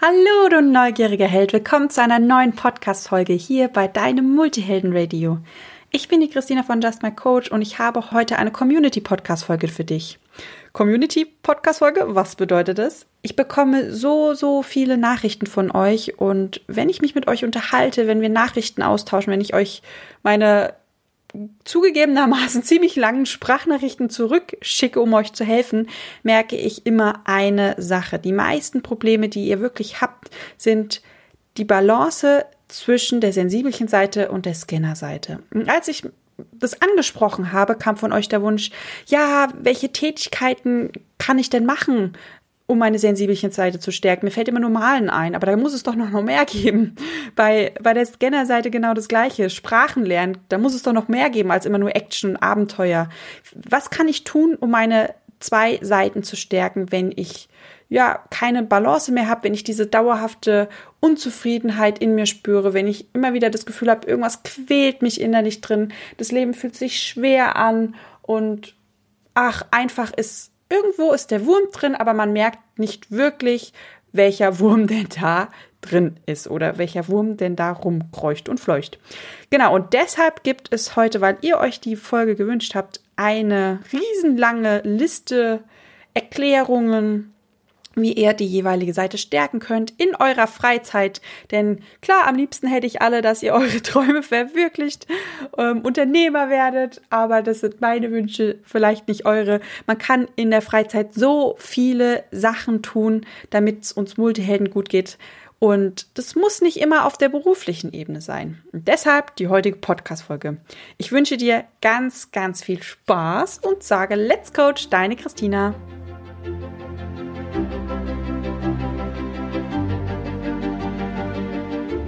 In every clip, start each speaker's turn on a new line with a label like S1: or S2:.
S1: Hallo, du neugieriger Held. Willkommen zu einer neuen Podcast-Folge hier bei deinem Multihelden-Radio. Ich bin die Christina von Just My Coach und ich habe heute eine Community-Podcast-Folge für dich. Community-Podcast-Folge, was bedeutet das? Ich bekomme so, so viele Nachrichten von euch und wenn ich mich mit euch unterhalte, wenn wir Nachrichten austauschen, wenn ich euch meine zugegebenermaßen ziemlich langen Sprachnachrichten zurückschicke, um euch zu helfen, merke ich immer eine Sache. Die meisten Probleme, die ihr wirklich habt, sind die Balance zwischen der sensibelchen Seite und der Scanner-Seite. Als ich das angesprochen habe, kam von euch der Wunsch, ja, welche Tätigkeiten kann ich denn machen? Um meine sensibelchen Seite zu stärken. Mir fällt immer nur Malen ein, aber da muss es doch noch mehr geben. Bei, bei der Scanner-Seite genau das Gleiche. Sprachen lernen, da muss es doch noch mehr geben als immer nur Action und Abenteuer. Was kann ich tun, um meine zwei Seiten zu stärken, wenn ich ja keine Balance mehr habe, wenn ich diese dauerhafte Unzufriedenheit in mir spüre, wenn ich immer wieder das Gefühl habe, irgendwas quält mich innerlich drin, das Leben fühlt sich schwer an und ach, einfach ist irgendwo ist der Wurm drin, aber man merkt nicht wirklich, welcher Wurm denn da drin ist oder welcher Wurm denn da rumkreucht und fleucht. Genau, und deshalb gibt es heute, weil ihr euch die Folge gewünscht habt, eine riesenlange Liste Erklärungen, wie ihr die jeweilige Seite stärken könnt in eurer Freizeit. Denn klar, am liebsten hätte ich alle, dass ihr eure Träume verwirklicht, ähm, Unternehmer werdet, aber das sind meine Wünsche, vielleicht nicht eure. Man kann in der Freizeit so viele Sachen tun, damit es uns Multihelden gut geht. Und das muss nicht immer auf der beruflichen Ebene sein. Und deshalb die heutige Podcast-Folge. Ich wünsche dir ganz, ganz viel Spaß und sage Let's Coach, deine Christina.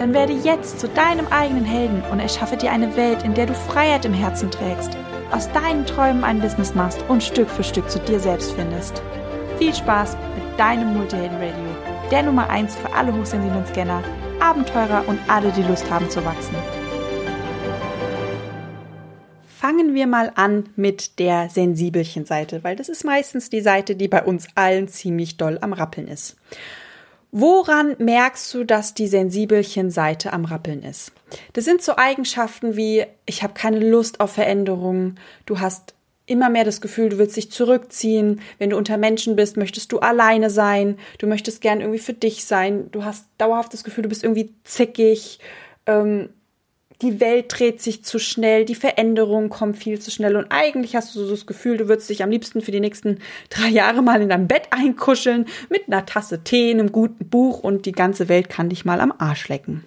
S1: Dann werde jetzt zu deinem eigenen Helden und erschaffe dir eine Welt, in der du Freiheit im Herzen trägst, aus deinen Träumen ein Business machst und Stück für Stück zu dir selbst findest. Viel Spaß mit deinem Multihelden Radio, der Nummer 1 für alle hochsensiblen Scanner, Abenteurer und alle, die Lust haben zu wachsen. Fangen wir mal an mit der sensibelchen Seite, weil das ist meistens die Seite, die bei uns allen ziemlich doll am Rappeln ist. Woran merkst du, dass die sensibelchen Seite am Rappeln ist? Das sind so Eigenschaften wie, ich habe keine Lust auf Veränderungen, du hast immer mehr das Gefühl, du willst dich zurückziehen. Wenn du unter Menschen bist, möchtest du alleine sein. Du möchtest gern irgendwie für dich sein. Du hast dauerhaft das Gefühl, du bist irgendwie zickig. Ähm, die Welt dreht sich zu schnell, die Veränderung kommt viel zu schnell und eigentlich hast du so das Gefühl, du würdest dich am liebsten für die nächsten drei Jahre mal in deinem Bett einkuscheln mit einer Tasse Tee, einem guten Buch und die ganze Welt kann dich mal am Arsch lecken.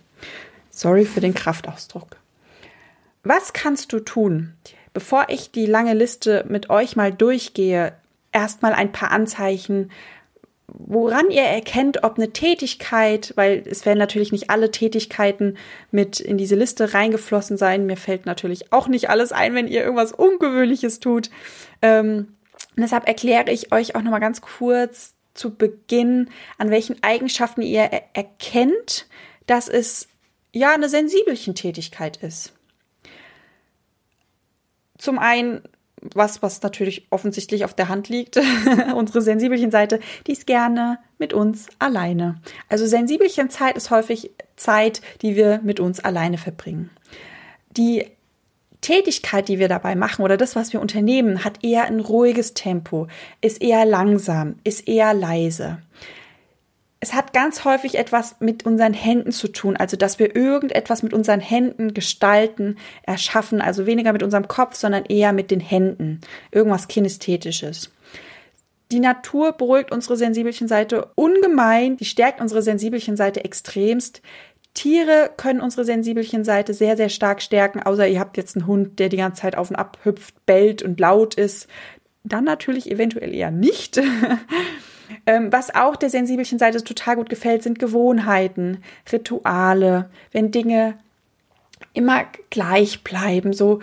S1: Sorry für den Kraftausdruck. Was kannst du tun? Bevor ich die lange Liste mit euch mal durchgehe, erstmal ein paar Anzeichen, woran ihr erkennt, ob eine Tätigkeit, weil es werden natürlich nicht alle Tätigkeiten mit in diese Liste reingeflossen sein. Mir fällt natürlich auch nicht alles ein, wenn ihr irgendwas Ungewöhnliches tut. Ähm, deshalb erkläre ich euch auch nochmal ganz kurz zu Beginn, an welchen Eigenschaften ihr er erkennt, dass es ja eine sensibelchen Tätigkeit ist. Zum einen was, was natürlich offensichtlich auf der Hand liegt, unsere sensibelchen Seite, die ist gerne mit uns alleine. Also sensibelchen Zeit ist häufig Zeit, die wir mit uns alleine verbringen. Die Tätigkeit, die wir dabei machen oder das, was wir unternehmen, hat eher ein ruhiges Tempo, ist eher langsam, ist eher leise es hat ganz häufig etwas mit unseren Händen zu tun, also dass wir irgendetwas mit unseren Händen gestalten, erschaffen, also weniger mit unserem Kopf, sondern eher mit den Händen, irgendwas kinästhetisches. Die Natur beruhigt unsere sensibelchen Seite ungemein, die stärkt unsere sensibelchen Seite extremst. Tiere können unsere sensibelchen Seite sehr, sehr stark stärken, außer ihr habt jetzt einen Hund, der die ganze Zeit auf und ab hüpft, bellt und laut ist. Dann natürlich eventuell eher nicht. Ähm, was auch der sensibelchen Seite total gut gefällt, sind Gewohnheiten, Rituale, wenn Dinge immer gleich bleiben, so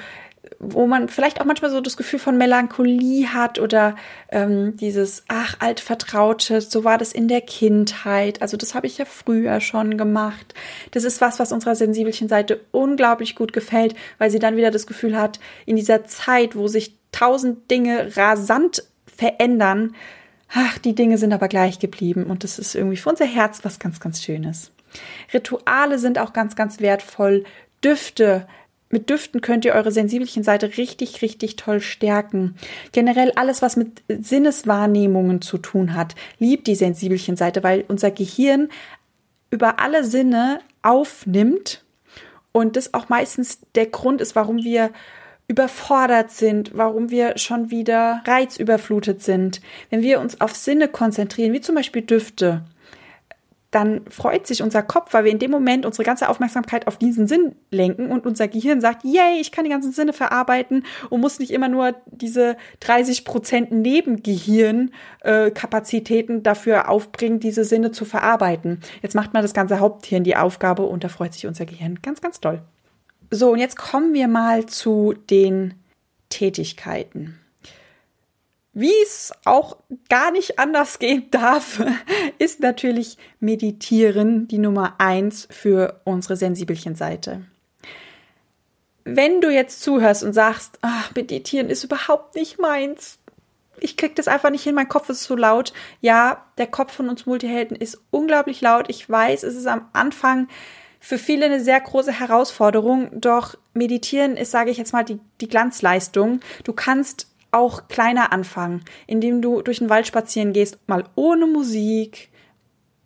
S1: wo man vielleicht auch manchmal so das Gefühl von Melancholie hat oder ähm, dieses, ach, altvertraute, so war das in der Kindheit. Also das habe ich ja früher schon gemacht. Das ist was, was unserer sensibelchen Seite unglaublich gut gefällt, weil sie dann wieder das Gefühl hat, in dieser Zeit, wo sich tausend Dinge rasant verändern, ach, die Dinge sind aber gleich geblieben. Und das ist irgendwie für unser Herz was ganz, ganz Schönes. Rituale sind auch ganz, ganz wertvoll. Düfte, mit Düften könnt ihr eure sensibelchen Seite richtig, richtig toll stärken. Generell alles, was mit Sinneswahrnehmungen zu tun hat, liebt die sensibelchen Seite, weil unser Gehirn über alle Sinne aufnimmt und das auch meistens der Grund ist, warum wir überfordert sind, warum wir schon wieder reizüberflutet sind. Wenn wir uns auf Sinne konzentrieren, wie zum Beispiel Düfte, dann freut sich unser Kopf, weil wir in dem Moment unsere ganze Aufmerksamkeit auf diesen Sinn lenken und unser Gehirn sagt, yay, ich kann die ganzen Sinne verarbeiten und muss nicht immer nur diese 30 Prozent Nebengehirnkapazitäten äh, dafür aufbringen, diese Sinne zu verarbeiten. Jetzt macht man das ganze Haupthirn die Aufgabe und da freut sich unser Gehirn ganz, ganz doll. So, und jetzt kommen wir mal zu den Tätigkeiten. Wie es auch gar nicht anders gehen darf, ist natürlich Meditieren die Nummer eins für unsere sensibelchen Seite. Wenn du jetzt zuhörst und sagst, ach, Meditieren ist überhaupt nicht meins, ich krieg das einfach nicht hin, mein Kopf ist zu laut. Ja, der Kopf von uns Multihelden ist unglaublich laut. Ich weiß, es ist am Anfang für viele eine sehr große Herausforderung, doch meditieren ist, sage ich jetzt mal, die, die Glanzleistung. Du kannst auch kleiner anfangen, indem du durch den Wald spazieren gehst, mal ohne Musik,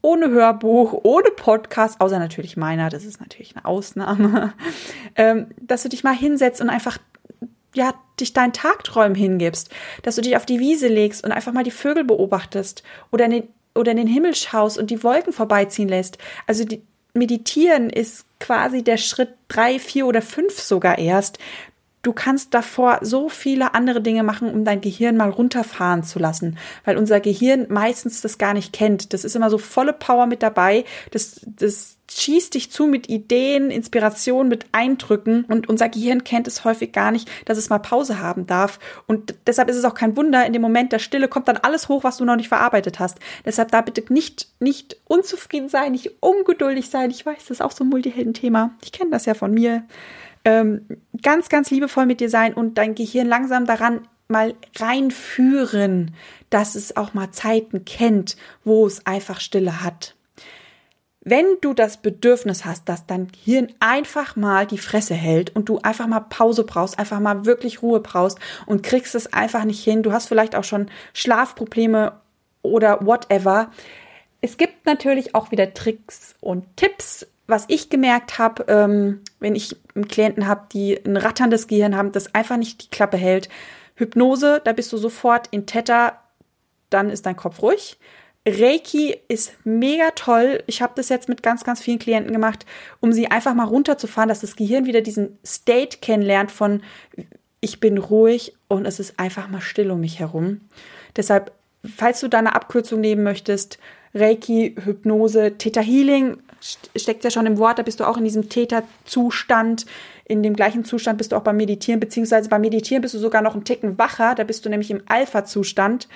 S1: ohne Hörbuch, ohne Podcast, außer natürlich meiner, das ist natürlich eine Ausnahme, ähm, dass du dich mal hinsetzt und einfach ja, dich deinen Tagträumen hingibst, dass du dich auf die Wiese legst und einfach mal die Vögel beobachtest oder in den, oder in den Himmel schaust und die Wolken vorbeiziehen lässt. Also die, Meditieren ist quasi der Schritt drei, vier oder fünf sogar erst, du kannst davor so viele andere Dinge machen, um dein Gehirn mal runterfahren zu lassen, weil unser Gehirn meistens das gar nicht kennt. Das ist immer so volle Power mit dabei. Das, das schießt dich zu mit Ideen, Inspiration, mit Eindrücken und unser Gehirn kennt es häufig gar nicht, dass es mal Pause haben darf. Und deshalb ist es auch kein Wunder, in dem Moment der Stille kommt dann alles hoch, was du noch nicht verarbeitet hast. Deshalb da bitte nicht, nicht unzufrieden sein, nicht ungeduldig sein. Ich weiß, das ist auch so ein Multihelden-Thema. Ich kenne das ja von mir ähm, ganz, ganz liebevoll mit dir sein und dein Gehirn langsam daran mal reinführen, dass es auch mal Zeiten kennt, wo es einfach Stille hat. Wenn du das Bedürfnis hast, dass dein Hirn einfach mal die Fresse hält und du einfach mal Pause brauchst, einfach mal wirklich Ruhe brauchst und kriegst es einfach nicht hin, du hast vielleicht auch schon Schlafprobleme oder whatever. Es gibt natürlich auch wieder Tricks und Tipps, was ich gemerkt habe, ähm, wenn ich einen Klienten habe, die ein ratterndes Gehirn haben, das einfach nicht die Klappe hält. Hypnose, da bist du sofort in Theta, dann ist dein Kopf ruhig. Reiki ist mega toll. Ich habe das jetzt mit ganz, ganz vielen Klienten gemacht, um sie einfach mal runterzufahren, dass das Gehirn wieder diesen State kennenlernt von ich bin ruhig und es ist einfach mal still um mich herum. Deshalb, falls du da eine Abkürzung nehmen möchtest, Reiki, Hypnose, Theta Healing steckt ja schon im Wort, da bist du auch in diesem Täterzustand. In dem gleichen Zustand bist du auch beim Meditieren, beziehungsweise beim Meditieren bist du sogar noch einen Ticken wacher, da bist du nämlich im Alpha-Zustand.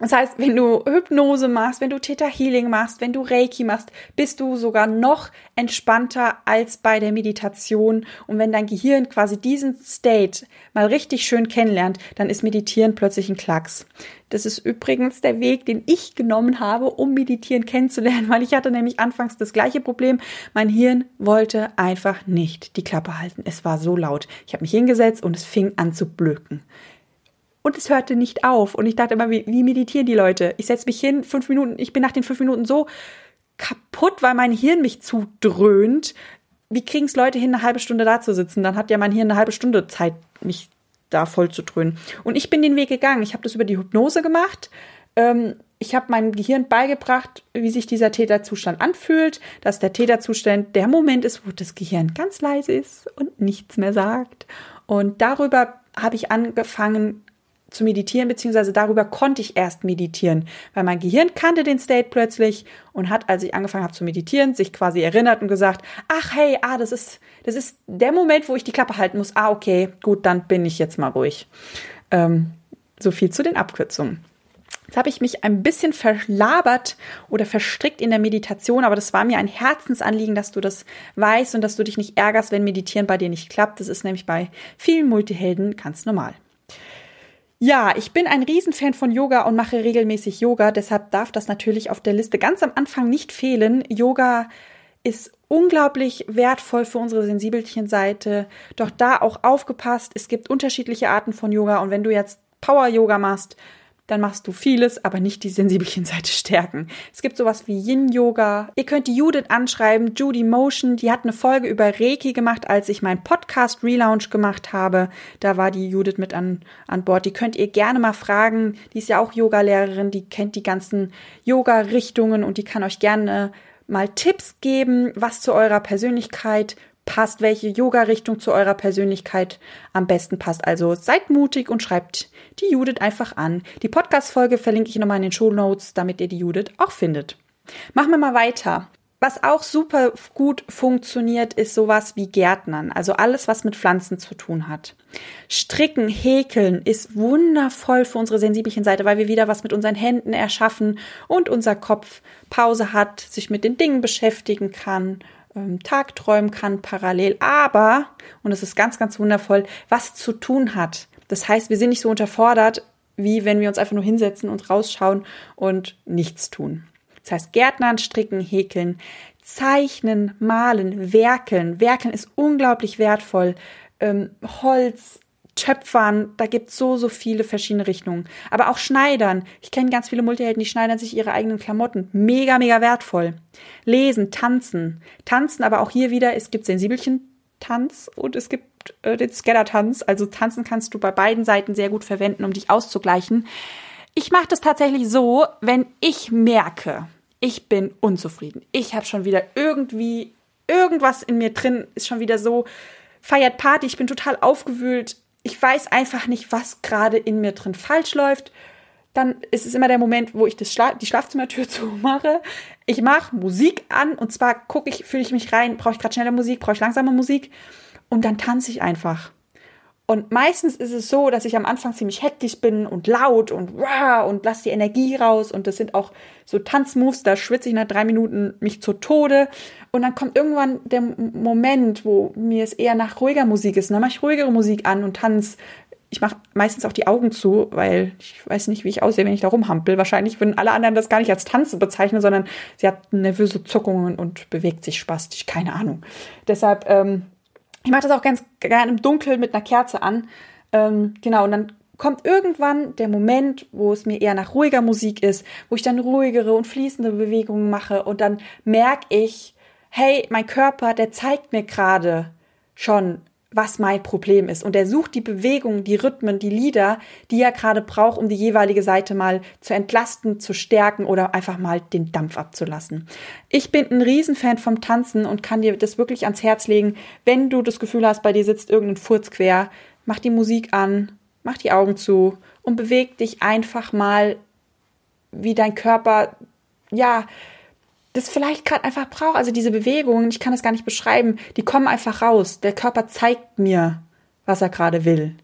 S1: Das heißt, wenn du Hypnose machst, wenn du Theta Healing machst, wenn du Reiki machst, bist du sogar noch entspannter als bei der Meditation. Und wenn dein Gehirn quasi diesen State mal richtig schön kennenlernt, dann ist Meditieren plötzlich ein Klacks. Das ist übrigens der Weg, den ich genommen habe, um Meditieren kennenzulernen, weil ich hatte nämlich anfangs das gleiche Problem. Mein Hirn wollte einfach nicht die Klappe halten. Es war so laut. Ich habe mich hingesetzt und es fing an zu blöken. Und es hörte nicht auf. Und ich dachte immer, wie, wie meditieren die Leute? Ich setze mich hin, fünf Minuten, ich bin nach den fünf Minuten so kaputt, weil mein Hirn mich zudröhnt. Wie kriegen es Leute hin, eine halbe Stunde da zu sitzen? Dann hat ja mein Hirn eine halbe Stunde Zeit, mich da voll zu dröhnen. Und ich bin den Weg gegangen. Ich habe das über die Hypnose gemacht. Ähm, ich habe meinem Gehirn beigebracht, wie sich dieser Täterzustand anfühlt, dass der Täterzustand der Moment ist, wo das Gehirn ganz leise ist und nichts mehr sagt. Und darüber habe ich angefangen, zu meditieren, beziehungsweise darüber konnte ich erst meditieren, weil mein Gehirn kannte den State plötzlich und hat, als ich angefangen habe zu meditieren, sich quasi erinnert und gesagt, ach hey, ah, das ist, das ist der Moment, wo ich die Klappe halten muss. Ah, okay, gut, dann bin ich jetzt mal ruhig. Ähm, so viel zu den Abkürzungen. Jetzt habe ich mich ein bisschen verlabert oder verstrickt in der Meditation, aber das war mir ein Herzensanliegen, dass du das weißt und dass du dich nicht ärgerst, wenn Meditieren bei dir nicht klappt. Das ist nämlich bei vielen Multihelden ganz normal. Ja, ich bin ein Riesenfan von Yoga und mache regelmäßig Yoga, deshalb darf das natürlich auf der Liste ganz am Anfang nicht fehlen. Yoga ist unglaublich wertvoll für unsere Sensibelchenseite. Doch da auch aufgepasst, es gibt unterschiedliche Arten von Yoga und wenn du jetzt Power Yoga machst, dann machst du vieles, aber nicht die Sensibelchenseite stärken. Es gibt sowas wie Yin-Yoga. Ihr könnt die Judith anschreiben, Judy Motion, die hat eine Folge über Reiki gemacht, als ich meinen Podcast Relaunch gemacht habe. Da war die Judith mit an, an Bord. Die könnt ihr gerne mal fragen. Die ist ja auch Yoga-Lehrerin, die kennt die ganzen Yoga-Richtungen und die kann euch gerne mal Tipps geben, was zu eurer Persönlichkeit passt, welche Yoga-Richtung zu eurer Persönlichkeit am besten passt. Also seid mutig und schreibt die Judith einfach an. Die Podcast-Folge verlinke ich nochmal in den Show Notes, damit ihr die Judith auch findet. Machen wir mal weiter. Was auch super gut funktioniert, ist sowas wie Gärtnern, also alles, was mit Pflanzen zu tun hat. Stricken, häkeln ist wundervoll für unsere sensibelchen Seite, weil wir wieder was mit unseren Händen erschaffen und unser Kopf Pause hat, sich mit den Dingen beschäftigen kann ähm, tagträumen kann parallel, aber, und es ist ganz, ganz wundervoll, was zu tun hat. Das heißt, wir sind nicht so unterfordert, wie wenn wir uns einfach nur hinsetzen und rausschauen und nichts tun. Das heißt, Gärtnern, Stricken, Häkeln, Zeichnen, Malen, Werkeln. Werkeln ist unglaublich wertvoll. Ähm, Holz, Töpfern, da gibt es so, so viele verschiedene Richtungen. Aber auch Schneidern. Ich kenne ganz viele Multihelden, die schneidern sich ihre eigenen Klamotten. Mega, mega wertvoll. Lesen, tanzen. Tanzen, aber auch hier wieder, es gibt Sensibelchen-Tanz und es gibt äh, den Scatter-Tanz. Also tanzen kannst du bei beiden Seiten sehr gut verwenden, um dich auszugleichen. Ich mache das tatsächlich so, wenn ich merke, ich bin unzufrieden. Ich habe schon wieder irgendwie, irgendwas in mir drin ist schon wieder so, feiert Party, ich bin total aufgewühlt, ich weiß einfach nicht, was gerade in mir drin falsch läuft. Dann ist es immer der Moment, wo ich das Schla die Schlafzimmertür zumache. Ich mache Musik an und zwar gucke ich, fühle ich mich rein, brauche ich gerade schnelle Musik, brauche ich langsame Musik und dann tanze ich einfach. Und meistens ist es so, dass ich am Anfang ziemlich hektisch bin und laut und wow und lasse die Energie raus. Und das sind auch so Tanzmoves, da schwitze ich nach drei Minuten mich zu Tode. Und dann kommt irgendwann der Moment, wo mir es eher nach ruhiger Musik ist. Und dann mache ich ruhigere Musik an und tanze. Ich mache meistens auch die Augen zu, weil ich weiß nicht, wie ich aussehe, wenn ich da rumhampel. Wahrscheinlich würden alle anderen das gar nicht als Tanzen bezeichnen, sondern sie hat nervöse Zuckungen und bewegt sich spastisch. Keine Ahnung. Deshalb, ähm, ich mache das auch ganz gerne im Dunkeln mit einer Kerze an. Ähm, genau, und dann kommt irgendwann der Moment, wo es mir eher nach ruhiger Musik ist, wo ich dann ruhigere und fließende Bewegungen mache und dann merke ich, hey, mein Körper, der zeigt mir gerade schon, was mein Problem ist. Und er sucht die Bewegungen, die Rhythmen, die Lieder, die er gerade braucht, um die jeweilige Seite mal zu entlasten, zu stärken oder einfach mal den Dampf abzulassen. Ich bin ein Riesenfan vom Tanzen und kann dir das wirklich ans Herz legen. Wenn du das Gefühl hast, bei dir sitzt irgendein Furz quer, mach die Musik an, mach die Augen zu und beweg dich einfach mal, wie dein Körper, ja, das vielleicht gerade einfach braucht. Also diese Bewegungen, ich kann das gar nicht beschreiben, die kommen einfach raus. Der Körper zeigt mir, was er gerade will.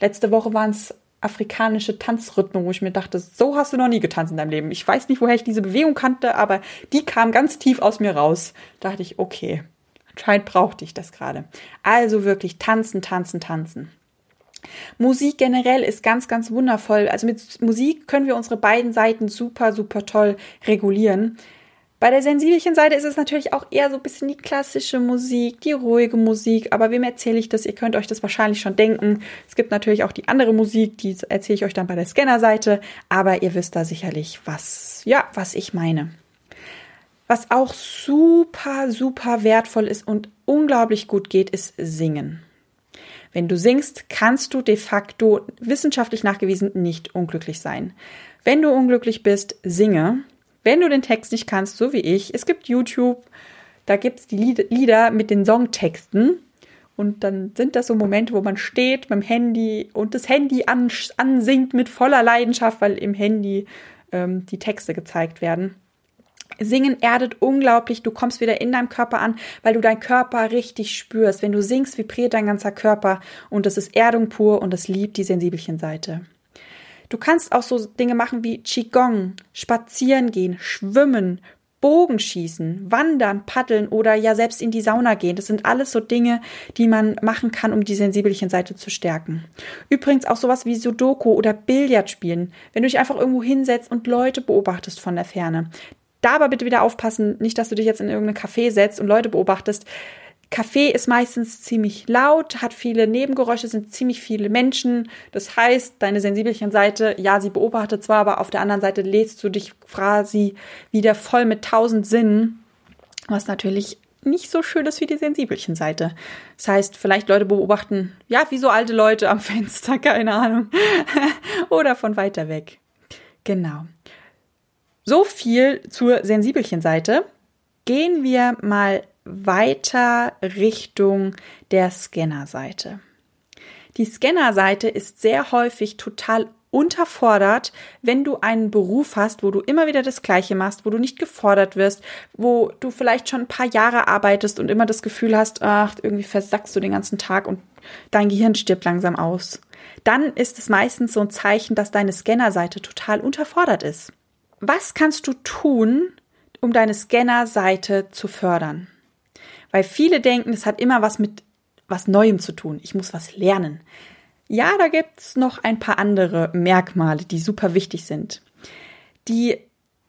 S1: Letzte Woche waren es afrikanische Tanzrhythmen, wo ich mir dachte, so hast du noch nie getanzt in deinem Leben. Ich weiß nicht, woher ich diese Bewegung kannte, aber die kam ganz tief aus mir raus. Da dachte ich, okay, anscheinend brauchte ich das gerade. Also wirklich tanzen, tanzen, tanzen. Musik generell ist ganz, ganz wundervoll. Also mit Musik können wir unsere beiden Seiten super, super toll regulieren. Bei der sensibelchen Seite ist es natürlich auch eher so ein bisschen die klassische Musik, die ruhige Musik. Aber wem erzähle ich das? Ihr könnt euch das wahrscheinlich schon denken. Es gibt natürlich auch die andere Musik, die erzähle ich euch dann bei der Scanner-Seite. Aber ihr wisst da sicherlich, was, ja, was ich meine. Was auch super, super wertvoll ist und unglaublich gut geht, ist Singen. Wenn du singst, kannst du de facto wissenschaftlich nachgewiesen nicht unglücklich sein. Wenn du unglücklich bist, singe. Wenn du den Text nicht kannst, so wie ich, es gibt YouTube, da gibt es die Lieder mit den Songtexten Und dann sind das so Momente, wo man steht beim Handy und das Handy an, ansingt mit voller Leidenschaft, weil im Handy ähm, die Texte gezeigt werden. Singen erdet unglaublich, du kommst wieder in deinem Körper an, weil du deinen Körper richtig spürst. Wenn du singst, vibriert dein ganzer Körper und das ist Erdung pur und das liebt die sensibelchen Seite. Du kannst auch so Dinge machen wie Qigong, spazieren gehen, schwimmen, Bogenschießen, Wandern, Paddeln oder ja selbst in die Sauna gehen. Das sind alles so Dinge, die man machen kann, um die sensibelchen Seite zu stärken. Übrigens auch sowas wie Sudoku oder Billard spielen. Wenn du dich einfach irgendwo hinsetzt und Leute beobachtest von der Ferne. Da aber bitte wieder aufpassen, nicht, dass du dich jetzt in irgendein Café setzt und Leute beobachtest. Café ist meistens ziemlich laut, hat viele Nebengeräusche, sind ziemlich viele Menschen. Das heißt, deine sensibelchen Seite, ja, sie beobachtet zwar, aber auf der anderen Seite lädst du dich quasi wieder voll mit tausend Sinnen, was natürlich nicht so schön ist wie die sensibelchen Seite. Das heißt, vielleicht Leute beobachten, ja, wie so alte Leute am Fenster, keine Ahnung. Oder von weiter weg. Genau. So viel zur sensibelchen Seite. Gehen wir mal weiter Richtung der Scannerseite. Die Scannerseite ist sehr häufig total unterfordert, wenn du einen Beruf hast, wo du immer wieder das Gleiche machst, wo du nicht gefordert wirst, wo du vielleicht schon ein paar Jahre arbeitest und immer das Gefühl hast, ach, irgendwie versackst du den ganzen Tag und dein Gehirn stirbt langsam aus. Dann ist es meistens so ein Zeichen, dass deine Scannerseite total unterfordert ist. Was kannst du tun, um deine Scannerseite zu fördern? Weil viele denken, es hat immer was mit was Neuem zu tun. Ich muss was lernen. Ja, da gibt's noch ein paar andere Merkmale, die super wichtig sind. Die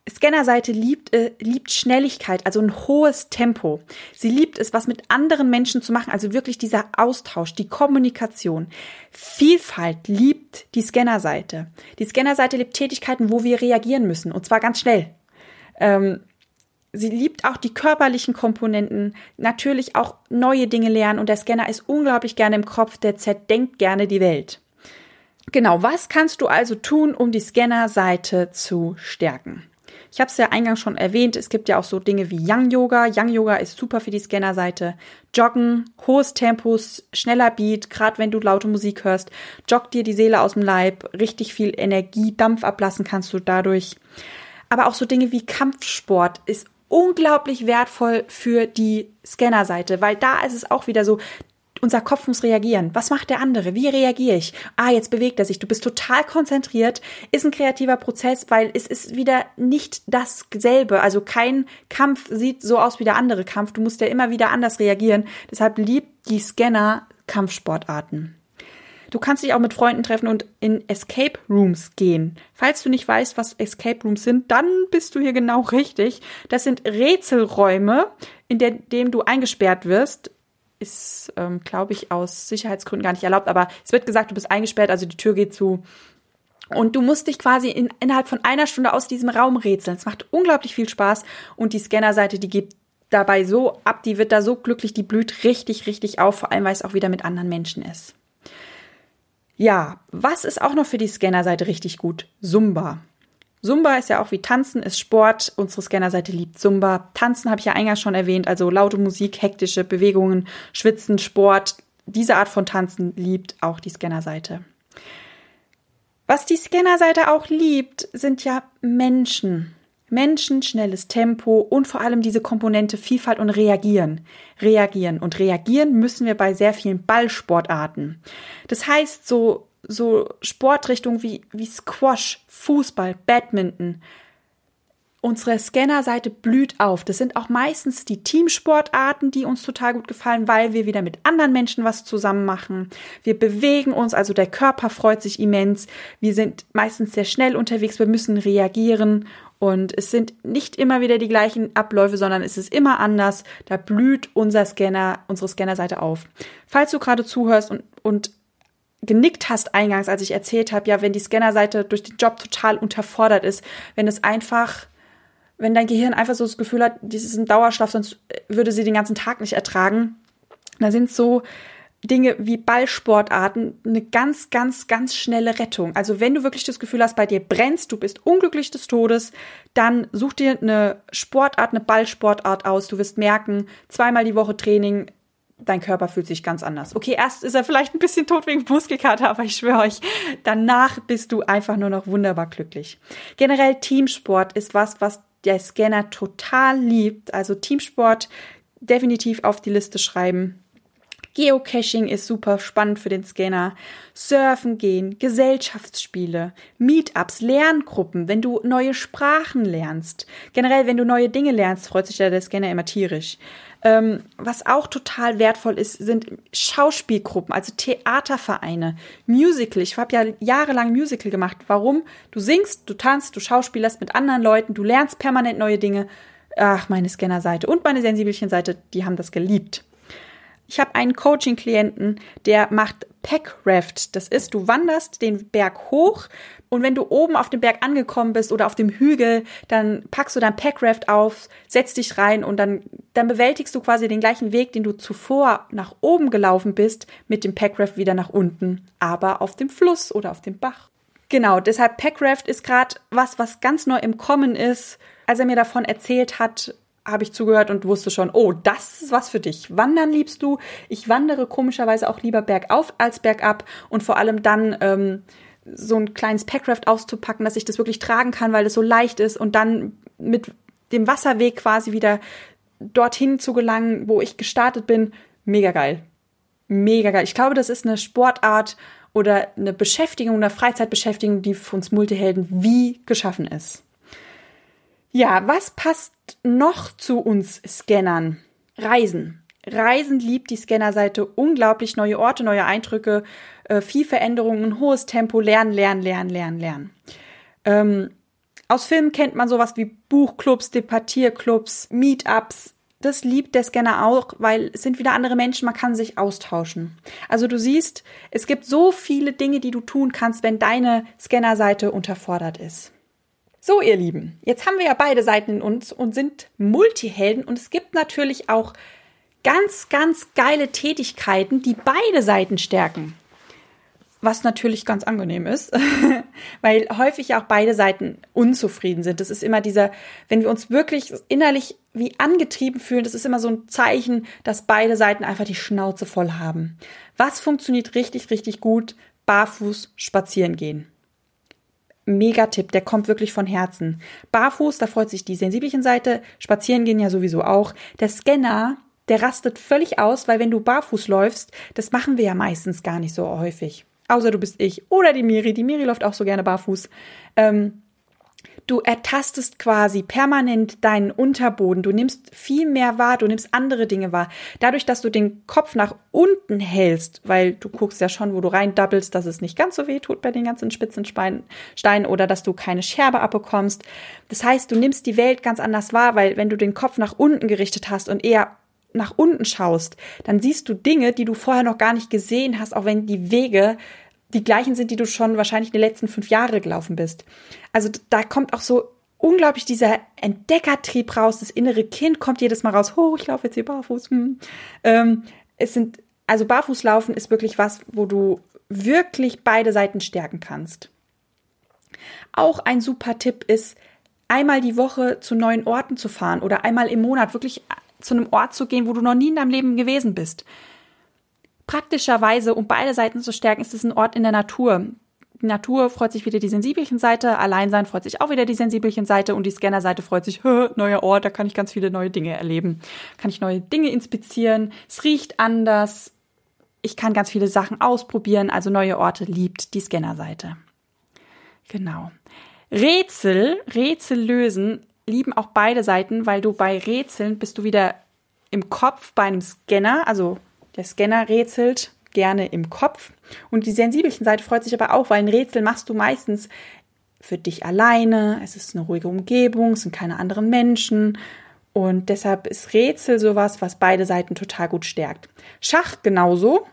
S1: Scannerseite liebt, äh, liebt Schnelligkeit, also ein hohes Tempo. Sie liebt es, was mit anderen Menschen zu machen, also wirklich dieser Austausch, die Kommunikation. Vielfalt liebt die Scannerseite. Die Scannerseite liebt Tätigkeiten, wo wir reagieren müssen, und zwar ganz schnell. Ähm, Sie liebt auch die körperlichen Komponenten, natürlich auch neue Dinge lernen und der Scanner ist unglaublich gerne im Kopf, der zerdenkt gerne die Welt. Genau, was kannst du also tun, um die Scanner-Seite zu stärken? Ich habe es ja eingangs schon erwähnt, es gibt ja auch so Dinge wie Young Yoga. Young Yoga ist super für die Scanner-Seite. Joggen, hohes Tempos, schneller Beat, gerade wenn du laute Musik hörst, joggt dir die Seele aus dem Leib, richtig viel Energie, Dampf ablassen kannst du dadurch. Aber auch so Dinge wie Kampfsport ist unglaublich wertvoll für die Scannerseite, weil da ist es auch wieder so, unser Kopf muss reagieren. Was macht der andere? Wie reagiere ich? Ah, jetzt bewegt er sich. Du bist total konzentriert. Ist ein kreativer Prozess, weil es ist wieder nicht dasselbe. Also kein Kampf sieht so aus wie der andere Kampf. Du musst ja immer wieder anders reagieren. Deshalb liebt die Scanner Kampfsportarten. Du kannst dich auch mit Freunden treffen und in Escape Rooms gehen. Falls du nicht weißt, was Escape Rooms sind, dann bist du hier genau richtig. Das sind Rätselräume, in denen du eingesperrt wirst. Ist, ähm, glaube ich, aus Sicherheitsgründen gar nicht erlaubt, aber es wird gesagt, du bist eingesperrt, also die Tür geht zu. Und du musst dich quasi in, innerhalb von einer Stunde aus diesem Raum rätseln. Es macht unglaublich viel Spaß und die Scannerseite, die geht dabei so ab, die wird da so glücklich, die blüht richtig, richtig auf, vor allem weil es auch wieder mit anderen Menschen ist. Ja, was ist auch noch für die Scannerseite richtig gut? Zumba. Zumba ist ja auch wie Tanzen, ist Sport. Unsere Scannerseite liebt Zumba. Tanzen habe ich ja eingangs schon erwähnt, also laute Musik, hektische Bewegungen, Schwitzen, Sport. Diese Art von Tanzen liebt auch die Scannerseite. Was die Scannerseite auch liebt, sind ja Menschen. Menschen, schnelles Tempo und vor allem diese Komponente Vielfalt und Reagieren. Reagieren. Und reagieren müssen wir bei sehr vielen Ballsportarten. Das heißt, so, so Sportrichtungen wie, wie Squash, Fußball, Badminton. Unsere Scannerseite blüht auf. Das sind auch meistens die Teamsportarten, die uns total gut gefallen, weil wir wieder mit anderen Menschen was zusammen machen. Wir bewegen uns, also der Körper freut sich immens. Wir sind meistens sehr schnell unterwegs, wir müssen reagieren und es sind nicht immer wieder die gleichen Abläufe, sondern es ist immer anders. Da blüht unser Scanner, unsere Scannerseite auf. Falls du gerade zuhörst und, und genickt hast eingangs, als ich erzählt habe, ja, wenn die Scannerseite durch den Job total unterfordert ist, wenn es einfach, wenn dein Gehirn einfach so das Gefühl hat, dies ist ein Dauerschlaf, sonst würde sie den ganzen Tag nicht ertragen. Da sind so Dinge wie Ballsportarten eine ganz, ganz, ganz schnelle Rettung. Also wenn du wirklich das Gefühl hast, bei dir brennst, du bist unglücklich des Todes, dann such dir eine Sportart, eine Ballsportart aus. Du wirst merken, zweimal die Woche Training, dein Körper fühlt sich ganz anders. Okay, erst ist er vielleicht ein bisschen tot wegen Muskelkater, aber ich schwöre euch, danach bist du einfach nur noch wunderbar glücklich. Generell Teamsport ist was, was der Scanner total liebt. Also Teamsport definitiv auf die Liste schreiben. Geocaching ist super spannend für den Scanner. Surfen gehen, Gesellschaftsspiele, Meetups, Lerngruppen, wenn du neue Sprachen lernst. Generell, wenn du neue Dinge lernst, freut sich der Scanner immer tierisch. Ähm, was auch total wertvoll ist, sind Schauspielgruppen, also Theatervereine, Musical. Ich habe ja jahrelang Musical gemacht. Warum? Du singst, du tanzt, du schauspielerst mit anderen Leuten, du lernst permanent neue Dinge. Ach, meine Scanner-Seite und meine Sensibelchen-Seite, die haben das geliebt. Ich habe einen Coaching-Klienten, der macht Packraft. Das ist, du wanderst den Berg hoch und wenn du oben auf dem Berg angekommen bist oder auf dem Hügel, dann packst du dein Packraft auf, setzt dich rein und dann, dann bewältigst du quasi den gleichen Weg, den du zuvor nach oben gelaufen bist, mit dem Packraft wieder nach unten, aber auf dem Fluss oder auf dem Bach. Genau, deshalb Packraft ist gerade was, was ganz neu im Kommen ist. Als er mir davon erzählt hat, habe ich zugehört und wusste schon, oh, das ist was für dich. Wandern liebst du. Ich wandere komischerweise auch lieber bergauf als bergab und vor allem dann ähm, so ein kleines Packraft auszupacken, dass ich das wirklich tragen kann, weil es so leicht ist und dann mit dem Wasserweg quasi wieder dorthin zu gelangen, wo ich gestartet bin. Mega geil. Mega geil. Ich glaube, das ist eine Sportart oder eine Beschäftigung, eine Freizeitbeschäftigung, die für uns Multihelden wie geschaffen ist. Ja, was passt noch zu uns Scannern? Reisen. Reisen liebt die Scannerseite unglaublich. Neue Orte, neue Eindrücke, äh, viel Veränderungen, hohes Tempo, lernen, lernen, lernen, lernen, lernen. Ähm, aus Filmen kennt man sowas wie Buchclubs, Debattierclubs, Meetups. Das liebt der Scanner auch, weil es sind wieder andere Menschen, man kann sich austauschen. Also du siehst, es gibt so viele Dinge, die du tun kannst, wenn deine Scannerseite unterfordert ist. So, ihr Lieben, jetzt haben wir ja beide Seiten in uns und sind Multihelden und es gibt natürlich auch ganz, ganz geile Tätigkeiten, die beide Seiten stärken. Was natürlich ganz angenehm ist, weil häufig auch beide Seiten unzufrieden sind. Das ist immer dieser, wenn wir uns wirklich innerlich wie angetrieben fühlen, das ist immer so ein Zeichen, dass beide Seiten einfach die Schnauze voll haben. Was funktioniert richtig, richtig gut? Barfuß spazieren gehen. Mega-Tipp, der kommt wirklich von Herzen. Barfuß, da freut sich die sensiblichen Seite, spazieren gehen ja sowieso auch. Der Scanner, der rastet völlig aus, weil wenn du barfuß läufst, das machen wir ja meistens gar nicht so häufig. Außer du bist ich oder die Miri. Die Miri läuft auch so gerne barfuß. Ähm, Du ertastest quasi permanent deinen Unterboden. Du nimmst viel mehr wahr, du nimmst andere Dinge wahr. Dadurch, dass du den Kopf nach unten hältst, weil du guckst ja schon, wo du rein doppelst, dass es nicht ganz so weh tut bei den ganzen spitzen Steinen oder dass du keine Scherbe abbekommst. Das heißt, du nimmst die Welt ganz anders wahr, weil wenn du den Kopf nach unten gerichtet hast und eher nach unten schaust, dann siehst du Dinge, die du vorher noch gar nicht gesehen hast, auch wenn die Wege die gleichen sind, die du schon wahrscheinlich die letzten fünf Jahre gelaufen bist. Also da kommt auch so unglaublich dieser Entdeckertrieb raus. Das innere Kind kommt jedes Mal raus. Oh, ich laufe jetzt hier barfuß. Hm. Ähm, es sind, also Barfußlaufen ist wirklich was, wo du wirklich beide Seiten stärken kannst. Auch ein super Tipp ist, einmal die Woche zu neuen Orten zu fahren oder einmal im Monat wirklich zu einem Ort zu gehen, wo du noch nie in deinem Leben gewesen bist. Praktischerweise, um beide Seiten zu stärken, ist es ein Ort in der Natur. Die Natur freut sich wieder die sensibelchen Seite, Alleinsein freut sich auch wieder die sensibelchen Seite und die Scanner-Seite freut sich, neuer Ort, da kann ich ganz viele neue Dinge erleben. Kann ich neue Dinge inspizieren, es riecht anders, ich kann ganz viele Sachen ausprobieren, also neue Orte liebt die Scanner-Seite. Genau. Rätsel, Rätsel lösen lieben auch beide Seiten, weil du bei Rätseln bist du wieder im Kopf bei einem Scanner, also der Scanner rätselt gerne im Kopf und die sensibelchen Seite freut sich aber auch, weil ein Rätsel machst du meistens für dich alleine. Es ist eine ruhige Umgebung, es sind keine anderen Menschen und deshalb ist Rätsel sowas, was beide Seiten total gut stärkt. Schach genauso.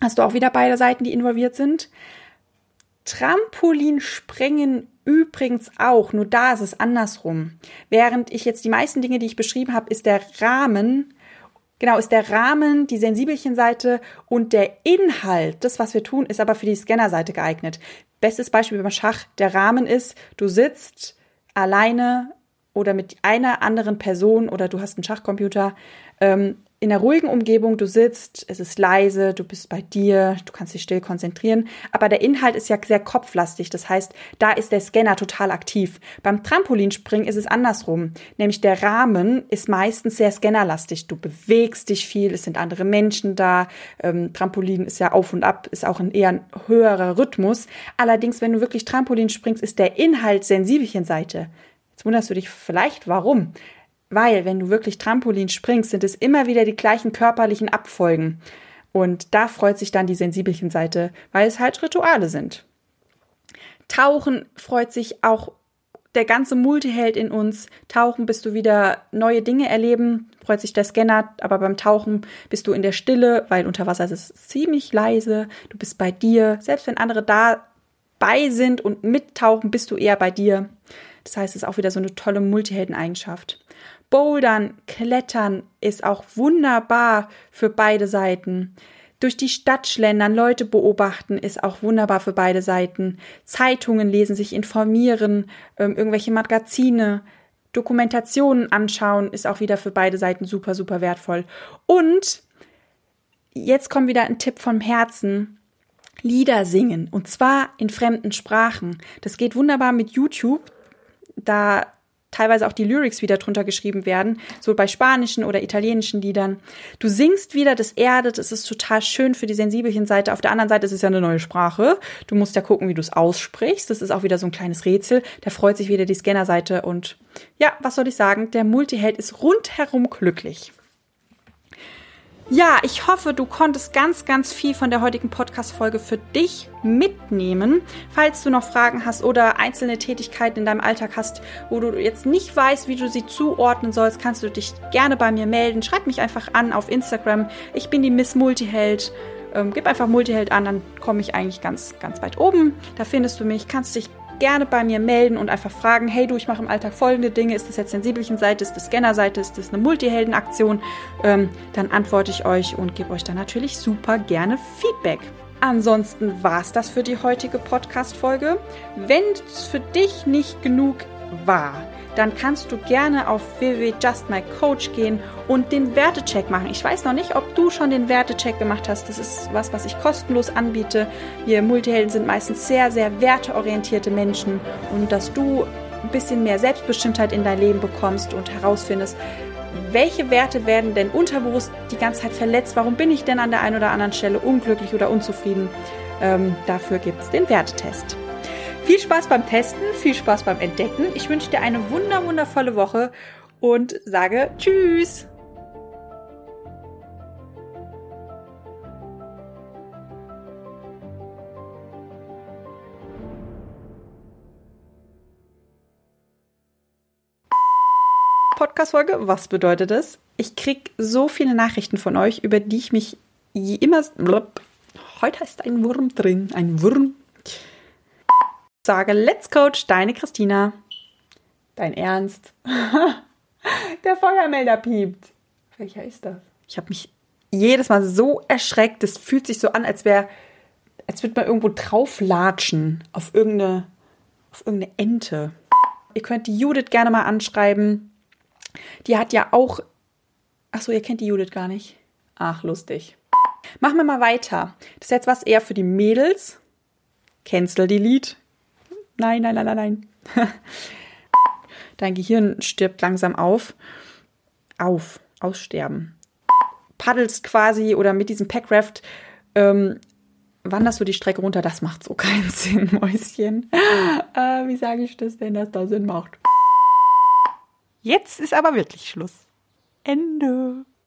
S1: Hast du auch wieder beide Seiten, die involviert sind. Trampolinspringen übrigens auch, nur da ist es andersrum. Während ich jetzt die meisten Dinge, die ich beschrieben habe, ist der Rahmen Genau, ist der Rahmen, die Sensibelchen-Seite und der Inhalt, das, was wir tun, ist aber für die Scanner-Seite geeignet. Bestes Beispiel beim Schach, der Rahmen ist, du sitzt alleine oder mit einer anderen Person oder du hast einen Schachcomputer ähm, in einer ruhigen Umgebung, du sitzt, es ist leise, du bist bei dir, du kannst dich still konzentrieren, aber der Inhalt ist ja sehr kopflastig, das heißt, da ist der Scanner total aktiv. Beim Trampolinspringen ist es andersrum, nämlich der Rahmen ist meistens sehr scannerlastig, du bewegst dich viel, es sind andere Menschen da, ähm, Trampolin ist ja auf und ab, ist auch ein eher ein höherer Rhythmus, allerdings, wenn du wirklich Trampolin springst, ist der Inhalt Sensibelchenseite. Jetzt wunderst du dich vielleicht, warum? Weil, wenn du wirklich Trampolin springst, sind es immer wieder die gleichen körperlichen Abfolgen. Und da freut sich dann die sensibelchen Seite, weil es halt Rituale sind. Tauchen freut sich auch der ganze Multiheld in uns. Tauchen bist du wieder neue Dinge erleben, freut sich der Scanner, aber beim Tauchen bist du in der Stille, weil unter Wasser ist es ziemlich leise. Du bist bei dir. Selbst wenn andere dabei sind und mittauchen, bist du eher bei dir. Das heißt, es ist auch wieder so eine tolle Multihelden-Eigenschaft. Bouldern, Klettern ist auch wunderbar für beide Seiten. Durch die Stadt schlendern, Leute beobachten ist auch wunderbar für beide Seiten. Zeitungen lesen, sich informieren, ähm, irgendwelche Magazine, Dokumentationen anschauen ist auch wieder für beide Seiten super, super wertvoll. Und jetzt kommt wieder ein Tipp vom Herzen. Lieder singen und zwar in fremden Sprachen. Das geht wunderbar mit YouTube. Da teilweise auch die Lyrics wieder drunter geschrieben werden, so bei spanischen oder italienischen Liedern. Du singst wieder, das erdet, es ist total schön für die sensibelchen Seite. Auf der anderen Seite ist es ja eine neue Sprache. Du musst ja gucken, wie du es aussprichst. Das ist auch wieder so ein kleines Rätsel. Da freut sich wieder die Scannerseite und ja, was soll ich sagen? Der Multiheld ist rundherum glücklich. Ja, ich hoffe, du konntest ganz, ganz viel von der heutigen Podcast-Folge für dich mitnehmen. Falls du noch Fragen hast oder einzelne Tätigkeiten in deinem Alltag hast, wo du jetzt nicht weißt, wie du sie zuordnen sollst, kannst du dich gerne bei mir melden. Schreib mich einfach an auf Instagram. Ich bin die Miss Multiheld. Ähm, gib einfach Multiheld an, dann komme ich eigentlich ganz, ganz weit oben. Da findest du mich, kannst dich gerne bei mir melden und einfach fragen, hey du, ich mache im Alltag folgende Dinge, ist das jetzt sensibelchen Seite, ist das Scanner-Seite, ist das eine Multihelden-Aktion? Ähm, dann antworte ich euch und gebe euch dann natürlich super gerne Feedback. Ansonsten war es das für die heutige Podcast-Folge. Wenn es für dich nicht genug war, dann kannst du gerne auf www.justmycoach gehen und den Wertecheck machen. Ich weiß noch nicht, ob du schon den Wertecheck gemacht hast. Das ist was, was ich kostenlos anbiete. Wir Multihelden sind meistens sehr, sehr werteorientierte Menschen und dass du ein bisschen mehr Selbstbestimmtheit in dein Leben bekommst und herausfindest, welche Werte werden denn unterbewusst die ganze Zeit verletzt? Warum bin ich denn an der einen oder anderen Stelle unglücklich oder unzufrieden? Ähm, dafür gibt es den Wertetest. Viel Spaß beim Testen, viel Spaß beim Entdecken. Ich wünsche dir eine wunder wundervolle Woche und sage Tschüss. Podcast-Folge. Was bedeutet das? Ich kriege so viele Nachrichten von euch, über die ich mich immer. Blub, heute ist ein Wurm drin. Ein Wurm sage Let's Coach, deine Christina. Dein Ernst? Der Feuermelder piept. Welcher ist das? Ich habe mich jedes Mal so erschreckt. Es fühlt sich so an, als wäre, als würde man irgendwo drauflatschen auf irgendeine, auf irgendeine Ente. Ihr könnt die Judith gerne mal anschreiben. Die hat ja auch. Ach so, ihr kennt die Judith gar nicht. Ach, lustig. Machen wir mal weiter. Das ist jetzt was eher für die Mädels. Cancel Delete. Nein, nein, nein, nein, nein. Dein Gehirn stirbt langsam auf. Auf. Aussterben. Paddelst quasi oder mit diesem Packraft ähm, wanderst du die Strecke runter. Das macht so keinen Sinn, Mäuschen. Äh, wie sage ich das denn, dass das Sinn macht? Jetzt ist aber wirklich Schluss. Ende.